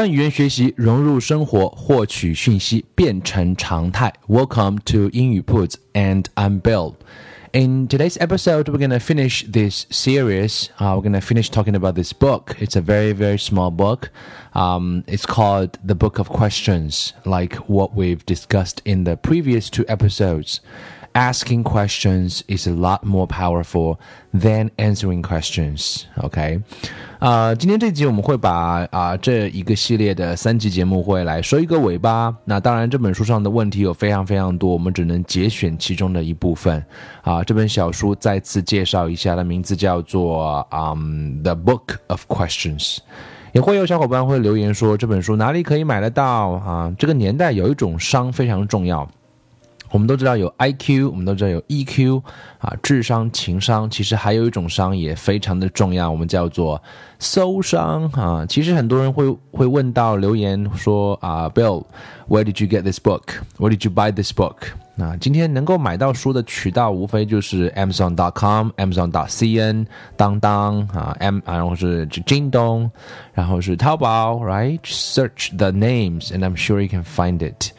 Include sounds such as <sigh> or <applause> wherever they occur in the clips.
将语言学习融入生活，获取讯息变成常态。Welcome to 英语 Puts and I'm Bill. In today's episode, we're going to finish this series. Uh, we're going to finish talking about this book. It's a very, very small book. Um, it's called The Book of Questions, like what we've discussed in the previous two episodes Asking questions is a lot more powerful than answering questions. OK，啊，今天这集我们会把啊这一个系列的三集节目会来收一个尾巴。那当然，这本书上的问题有非常非常多，我们只能节选其中的一部分。啊，这本小书再次介绍一下，的名字叫做嗯《The Book of Questions》。也会有小伙伴会留言说这本书哪里可以买得到啊？这个年代有一种商非常重要。我们都知道有 I Q，我们都知道有 E Q，啊，智商、情商，其实还有一种商也非常的重要，我们叫做搜商啊。其实很多人会会问到留言说啊，Bill，Where did you get this book？Where did you buy this book？那今天能够买到书的渠道无非就是 Amazon.com、Amazon.cn、当当啊，M，然后是京东，然后是淘宝，Right？Search the names and I'm sure you can find it。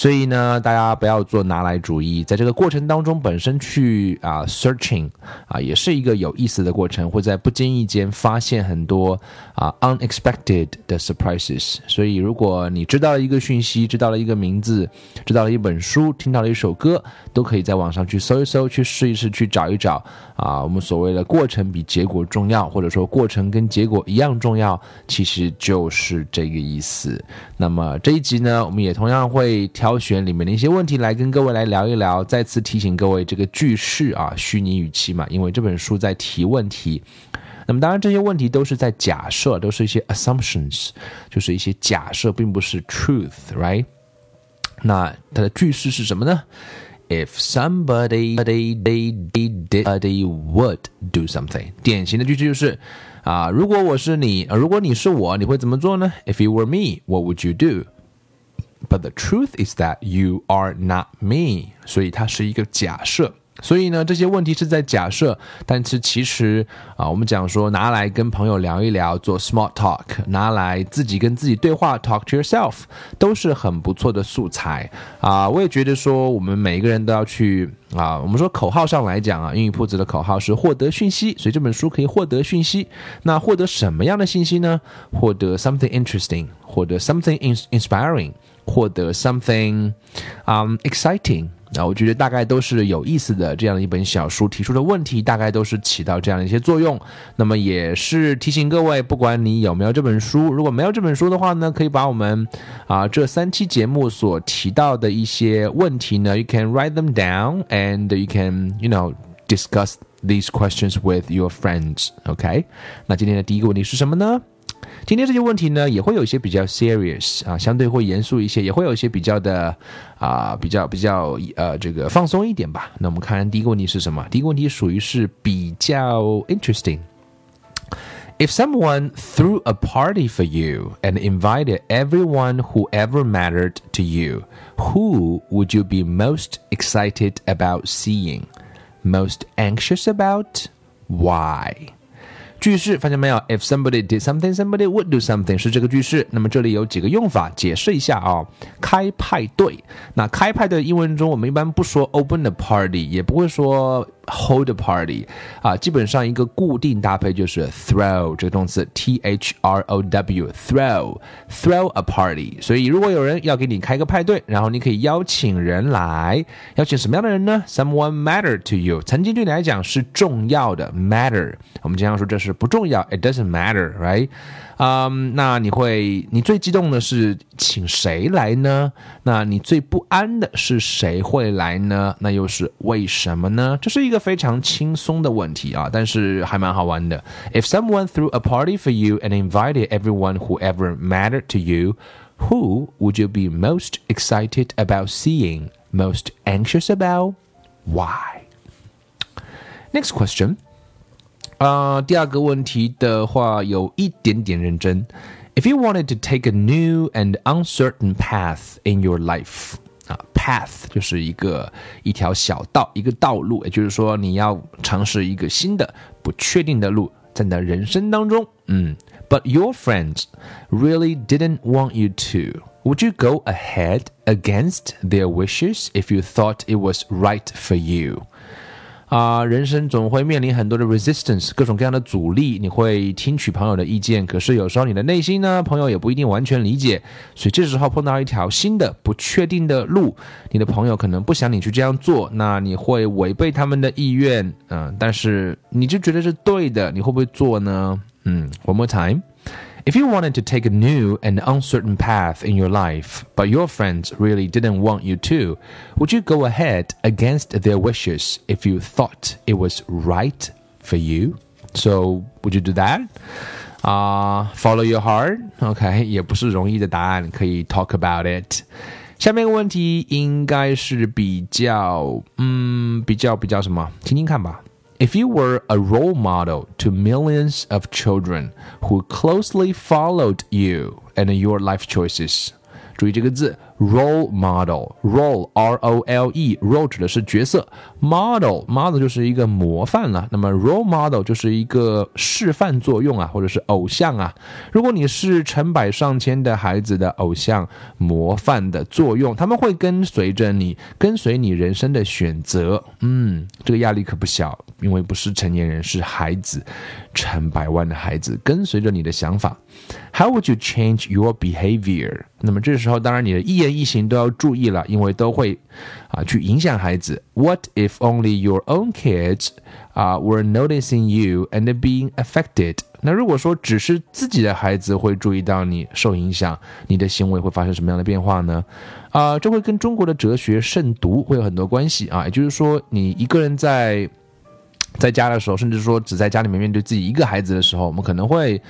所以呢，大家不要做拿来主义，在这个过程当中，本身去啊 searching 啊，也是一个有意思的过程，会在不经意间发现很多啊 unexpected 的 surprises。所以，如果你知道了一个讯息，知道了一个名字，知道了一本书，听到了一首歌，都可以在网上去搜一搜，去试一试，去找一找啊。我们所谓的过程比结果重要，或者说过程跟结果一样重要，其实就是这个意思。那么这一集呢，我们也同样会挑。挑选里面的一些问题来跟各位来聊一聊。再次提醒各位，这个句式啊，虚拟语气嘛，因为这本书在提问题。那么当然，这些问题都是在假设，都是一些 assumptions，就是一些假设，并不是 truth，right？那它的句式是什么呢？If somebody they they did they would do something，典型的句式就是啊，如果我是你，如果你是我，你会怎么做呢？If you were me，what would you do？But the truth is that you are not me，所以它是一个假设。所以呢，这些问题是在假设，但是其实啊，我们讲说拿来跟朋友聊一聊，做 small talk，拿来自己跟自己对话，talk to yourself，都是很不错的素材啊。我也觉得说，我们每一个人都要去啊，我们说口号上来讲啊，英语铺子的口号是获得讯息，所以这本书可以获得讯息。那获得什么样的信息呢？获得 something interesting，获得 something inspiring，获得 something um exciting。那，我觉得大概都是有意思的这样的一本小书，提出的问题大概都是起到这样的一些作用。那么也是提醒各位，不管你有没有这本书，如果没有这本书的话呢，可以把我们啊这三期节目所提到的一些问题呢，you can write them down and you can you know discuss these questions with your friends. OK，那今天的第一个问题是什么呢？今天这些问题呢，也会有一些比较 serious 啊，相对会严肃一些，也会有一些比较的啊，比较比较呃，这个放松一点吧。那我们看第一个问题是什么？第一个问题属于是比较 interesting。If someone threw a party for you and invited everyone who ever mattered to you, who would you be most excited about seeing? Most anxious about? Why? 句式发现没有？If somebody did something, somebody would do something 是这个句式。那么这里有几个用法，解释一下啊。开派对，那开派对英文中我们一般不说 open the party，也不会说 hold a party 啊，基本上一个固定搭配就是 throw 这个动词 t h r o w throw throw a party。所以如果有人要给你开个派对，然后你可以邀请人来，邀请什么样的人呢？Someone matter to you，曾经对你来讲是重要的 matter。我们经常说这是不重要，it doesn't matter，right？嗯，那你会，你最激动的是请谁来呢？那你最不安的是谁会来呢？那又是为什么呢？这是一个非常轻松的问题啊，但是还蛮好玩的。If someone threw a party for you and invited everyone who ever mattered to you, who would you be most excited about seeing? Most anxious about? Why? Next question. 啊，第二个问题的话有一点点认真。If you wanted to take a new and uncertain path in your life，啊，path 就是一个一条小道，一个道路，也就是说你要尝试一个新的不确定的路，在你的人生当中，嗯，But your friends really didn't want you to. Would you go ahead against their wishes if you thought it was right for you? 啊，人生总会面临很多的 resistance，各种各样的阻力。你会听取朋友的意见，可是有时候你的内心呢，朋友也不一定完全理解。所以这时候碰到一条新的不确定的路，你的朋友可能不想你去这样做，那你会违背他们的意愿，嗯，但是你就觉得是对的，你会不会做呢？嗯，one more time。If you wanted to take a new and uncertain path in your life, but your friends really didn't want you to, would you go ahead against their wishes if you thought it was right for you? So, would you do that? Uh, follow your heart? OK，也不是容易的答案，可以 talk about it。下面一个问题应该是比较，嗯，比较比较什么？听听看吧。 if you were a role model to millions of children who closely followed you and your life choices, 注意这个字 role model role r o l e role 指的是角色，model model 就是一个模范了。那么 role model 就是一个示范作用啊，或者是偶像啊。如果你是成百上千的孩子的偶像模范的作用，他们会跟随着你，跟随你人生的选择。嗯，这个压力可不小，因为不是成年人，是孩子，成百万的孩子跟随着你的想法。How would you change your behavior？那么这时候，当然你的一言一行都要注意了，因为都会啊去影响孩子。What if only your own kids 啊 were noticing you and being affected？那如果说只是自己的孩子会注意到你受影响，你的行为会发生什么样的变化呢？啊，这会跟中国的哲学慎独会有很多关系啊。也就是说，你一个人在在家的时候，甚至说只在家里面面对自己一个孩子的时候，我们可能会。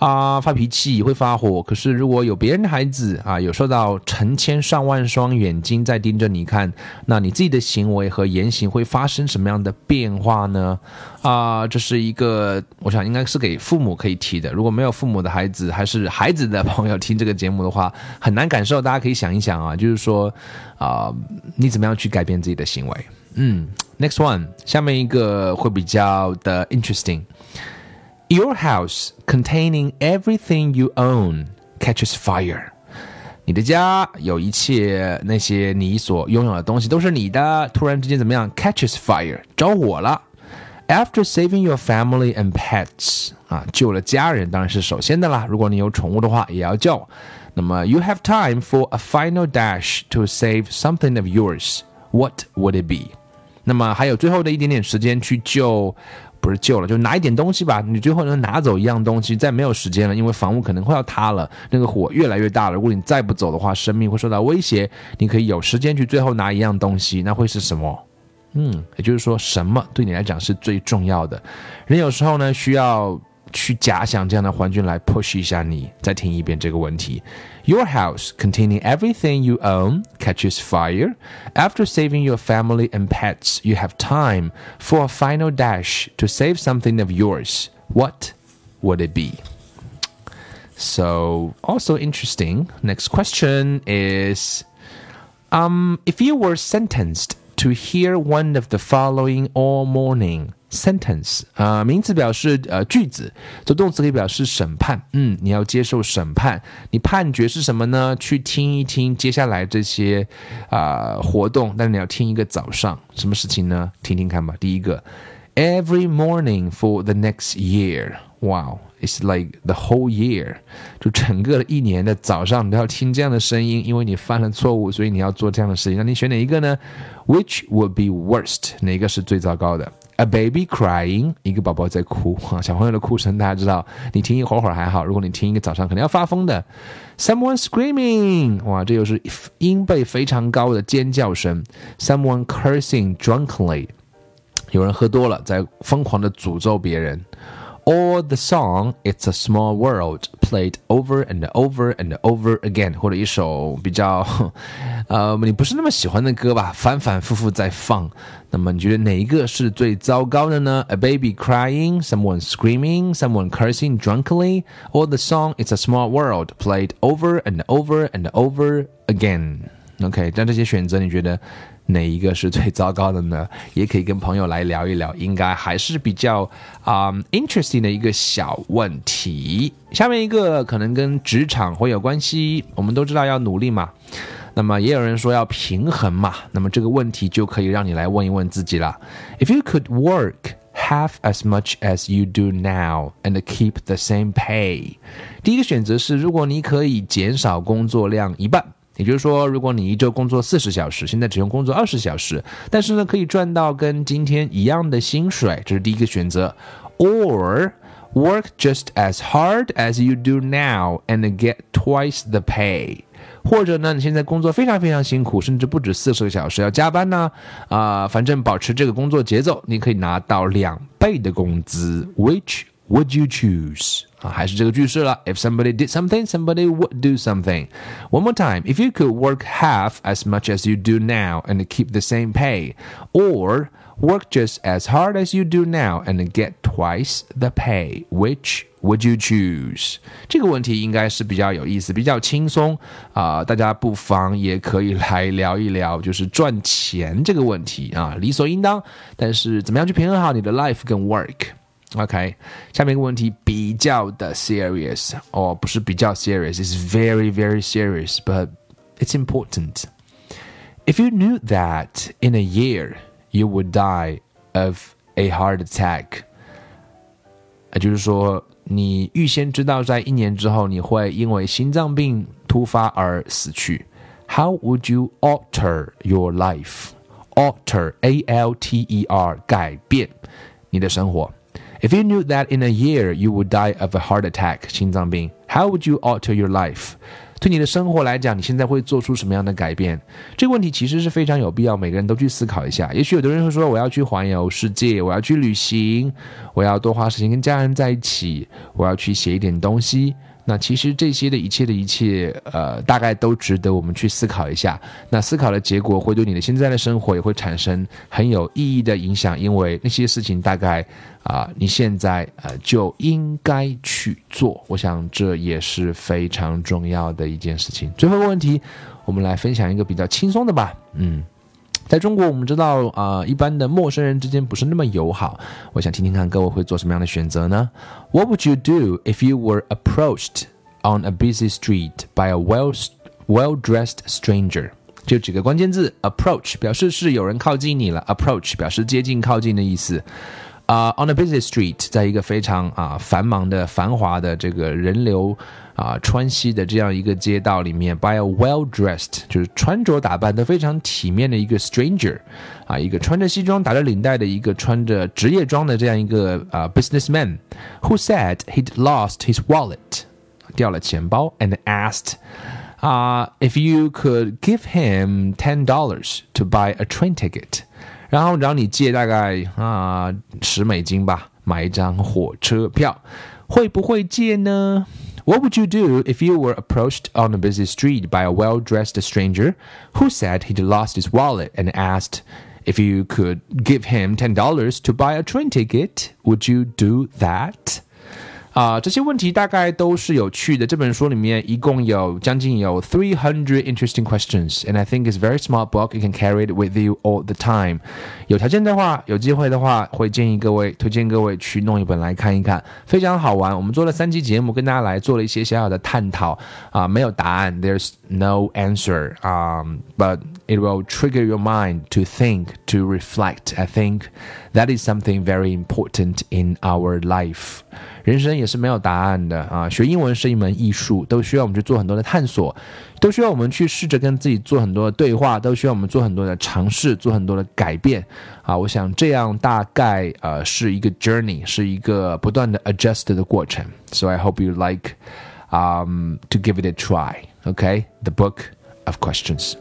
啊，发脾气会发火，可是如果有别人的孩子啊，有受到成千上万双眼睛在盯着你看，那你自己的行为和言行会发生什么样的变化呢？啊，这是一个，我想应该是给父母可以提的。如果没有父母的孩子，还是孩子的朋友听这个节目的话，很难感受。大家可以想一想啊，就是说啊，你怎么样去改变自己的行为？嗯，Next one，下面一个会比较的 interesting。Your house containing everything you own catches fire。你的家有一切那些你所拥有的东西都是你的，突然之间怎么样？catches fire，着火了。After saving your family and pets，啊，救了家人当然是首先的啦。如果你有宠物的话，也要救。那么，you have time for a final dash to save something of yours. What would it be？那么还有最后的一点点时间去救 不是救了，就拿一点东西吧。你最后能拿走一样东西，再没有时间了，因为房屋可能快要塌了，那个火越来越大了。如果你再不走的话，生命会受到威胁。你可以有时间去最后拿一样东西，那会是什么？嗯，也就是说，什么对你来讲是最重要的？人有时候呢，需要。去假想这样的环境来 push 一下你。再听一遍这个问题：Your house containing everything you own catches fire. After saving your family and pets, you have time for a final dash to save something of yours. What would it be? So, also interesting. Next question is um, if you were sentenced to hear one of the following all morning, sentence 啊，名词表示呃句子，做动词可以表示审判。嗯，你要接受审判，你判决是什么呢？去听一听接下来这些啊活动，但是你要听一个早上，什么事情呢？听听看吧。第一个，every morning for the next year。Wow, it's like the whole year，就整个的一年的早上你都要听这样的声音，因为你犯了错误，所以你要做这样的事情。那你选哪一个呢？Which would be worst？哪个是最糟糕的？A baby crying，一个宝宝在哭啊，小朋友的哭声大家知道，你听一会儿会儿还好，如果你听一个早上，肯定要发疯的。Someone screaming，哇，这又是音贝非常高的尖叫声。Someone cursing drunkenly，有人喝多了，在疯狂的诅咒别人。or the song "It's a Small World" played over and over and over again，或者一首比较呃你不是那么喜欢的歌吧，反反复复在放。那么你觉得哪一个是最糟糕的呢？A <laughs> baby crying, someone screaming, someone cursing drunkenly, or the song "It's a Small World" played over and over and over again? OK，但这些选择你觉得 哪一个是最糟糕的呢？<laughs> 也可以跟朋友来聊一聊，应该还是比较啊 interesting 的一个小问题。下面一个可能跟职场会有关系，我们都知道要努力嘛，那么也有人说要平衡嘛，那么这个问题就可以让你来问一问自己了。If you could work half as much as you do now and keep the same pay，第一个选择是，如果你可以减少工作量一半。也就是说，如果你一周工作四十小时，现在只用工作二十小时，但是呢，可以赚到跟今天一样的薪水，这是第一个选择。Or work just as hard as you do now and get twice the pay。或者呢，你现在工作非常非常辛苦，甚至不止四十个小时，要加班呢，啊，反正保持这个工作节奏，你可以拿到两倍的工资。Which would you choose? 啊，还是这个句式了。If somebody did something, somebody would do something. One more time. If you could work half as much as you do now and keep the same pay, or work just as hard as you do now and get twice the pay, which would you choose？这个问题应该是比较有意思，比较轻松啊、呃，大家不妨也可以来聊一聊，就是赚钱这个问题啊，理所应当。但是怎么样去平衡好你的 life 跟 work？OK，下面一个问题比较的 serious 哦，不是比较 serious，it's very very serious，but it's important. If you knew that in a year you would die of a heart attack，也就是说，你预先知道在一年之后你会因为心脏病突发而死去，How would you alter your life? Alter, A-L-T-E-R，改变你的生活。 If you knew that in a year you would die of a heart attack, 心脏病, how would you alter your life? 对你的生活来讲，你现在会做出什么样的改变？这个问题其实是非常有必要，每个人都去思考一下。也许有的人会说，我要去环游世界，我要去旅行，我要多花时间跟家人在一起，我要去写一点东西。那其实这些的一切的一切，呃，大概都值得我们去思考一下。那思考的结果会对你的现在的生活也会产生很有意义的影响，因为那些事情大概啊，你现在呃就应该去做。我想这也是非常重要的一件事情。最后一个问题，我们来分享一个比较轻松的吧。嗯。在中国，我们知道啊，一般的陌生人之间不是那么友好。我想听听看各位会做什么样的选择呢？What would you do if you were approached on a busy street by a well well-dressed stranger？就几个关键字：approach 表示是有人靠近你了，approach 表示接近、靠近的意思。啊，on a busy street，在一个非常啊繁忙的、繁华的这个人流啊川西的这样一个街道里面，by a well-dressed，就是穿着打扮都非常体面的一个 stranger，啊，一个穿着西装、打着领带的一个穿着职业装的这样一个啊 businessman，who said he'd lost his wallet，掉了钱包，and asked。Uh, if you could give him ten dollars to buy a train ticket, 然后找你借大概啊十美金吧，买一张火车票，会不会借呢？What would you do if you were approached on a busy street by a well-dressed stranger who said he'd lost his wallet and asked if you could give him ten dollars to buy a train ticket? Would you do that? 啊，这些问题大概都是有趣的。这本书里面一共有将近有 three hundred interesting questions, and I think it's very smart book. You can carry it with you all the time. 有条件的话，有机会的话，会建议各位推荐各位去弄一本来看一看，非常好玩。我们做了三期节目，跟大家来做了一些小小的探讨啊，没有答案，there's no answer. Um, but it will trigger your mind to think, to reflect. I think that is something very important in our life. 人生也是没有答案的啊！学英文是一门艺术，都需要我们去做很多的探索，都需要我们去试着跟自己做很多的对话，都需要我们做很多的尝试，做很多的改变啊！我想这样大概呃是一个 journey，是一个不断的 adjust 的过程。So I hope you like um to give it a try. Okay, the book of questions.